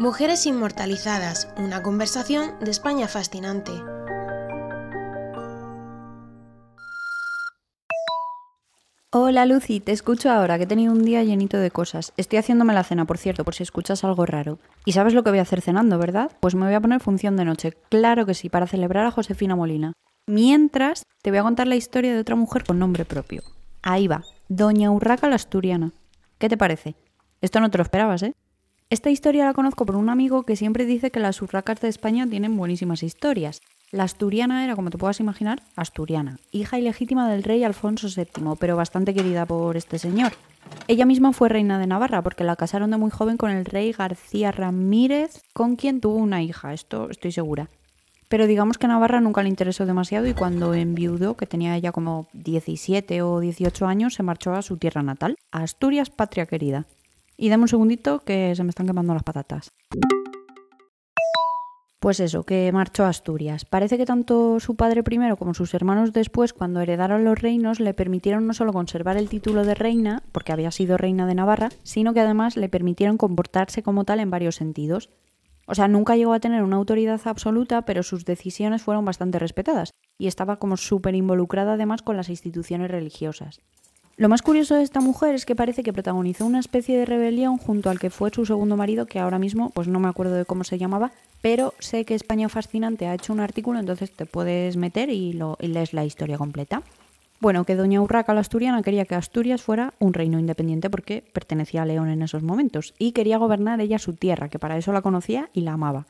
Mujeres Inmortalizadas, una conversación de España fascinante. Hola Lucy, te escucho ahora, que he tenido un día llenito de cosas. Estoy haciéndome la cena, por cierto, por si escuchas algo raro. Y sabes lo que voy a hacer cenando, ¿verdad? Pues me voy a poner función de noche, claro que sí, para celebrar a Josefina Molina. Mientras, te voy a contar la historia de otra mujer con nombre propio. Ahí va, Doña Urraca la Asturiana. ¿Qué te parece? Esto no te lo esperabas, ¿eh? Esta historia la conozco por un amigo que siempre dice que las urracas de España tienen buenísimas historias. La asturiana era, como te puedas imaginar, asturiana, hija ilegítima del rey Alfonso VII, pero bastante querida por este señor. Ella misma fue reina de Navarra porque la casaron de muy joven con el rey García Ramírez, con quien tuvo una hija, esto estoy segura. Pero digamos que Navarra nunca le interesó demasiado y cuando enviudó, que tenía ya como 17 o 18 años, se marchó a su tierra natal, a Asturias, patria querida. Y dame un segundito que se me están quemando las patatas. Pues eso, que marchó a Asturias. Parece que tanto su padre primero como sus hermanos después, cuando heredaron los reinos, le permitieron no solo conservar el título de reina, porque había sido reina de Navarra, sino que además le permitieron comportarse como tal en varios sentidos. O sea, nunca llegó a tener una autoridad absoluta, pero sus decisiones fueron bastante respetadas, y estaba como súper involucrada además con las instituciones religiosas. Lo más curioso de esta mujer es que parece que protagonizó una especie de rebelión junto al que fue su segundo marido, que ahora mismo pues no me acuerdo de cómo se llamaba, pero sé que España Fascinante ha hecho un artículo, entonces te puedes meter y, lo, y lees la historia completa. Bueno, que doña Urraca la Asturiana quería que Asturias fuera un reino independiente porque pertenecía a León en esos momentos y quería gobernar ella su tierra, que para eso la conocía y la amaba.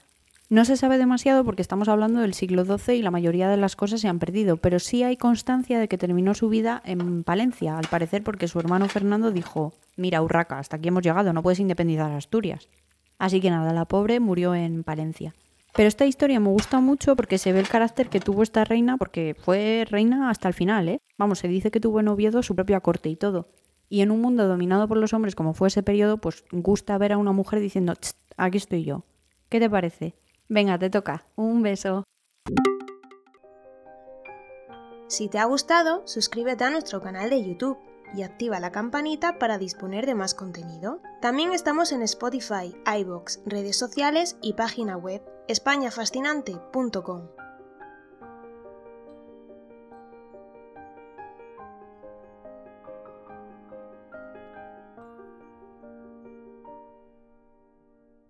No se sabe demasiado porque estamos hablando del siglo XII y la mayoría de las cosas se han perdido, pero sí hay constancia de que terminó su vida en Palencia, al parecer porque su hermano Fernando dijo, mira Urraca, hasta aquí hemos llegado, no puedes independizar Asturias. Así que nada, la pobre murió en Palencia. Pero esta historia me gusta mucho porque se ve el carácter que tuvo esta reina, porque fue reina hasta el final, ¿eh? Vamos, se dice que tuvo en Oviedo su propia corte y todo. Y en un mundo dominado por los hombres como fue ese periodo, pues gusta ver a una mujer diciendo, aquí estoy yo. ¿Qué te parece? Venga, te toca. Un beso. Si te ha gustado, suscríbete a nuestro canal de YouTube y activa la campanita para disponer de más contenido. También estamos en Spotify, iBox, redes sociales y página web españafascinante.com.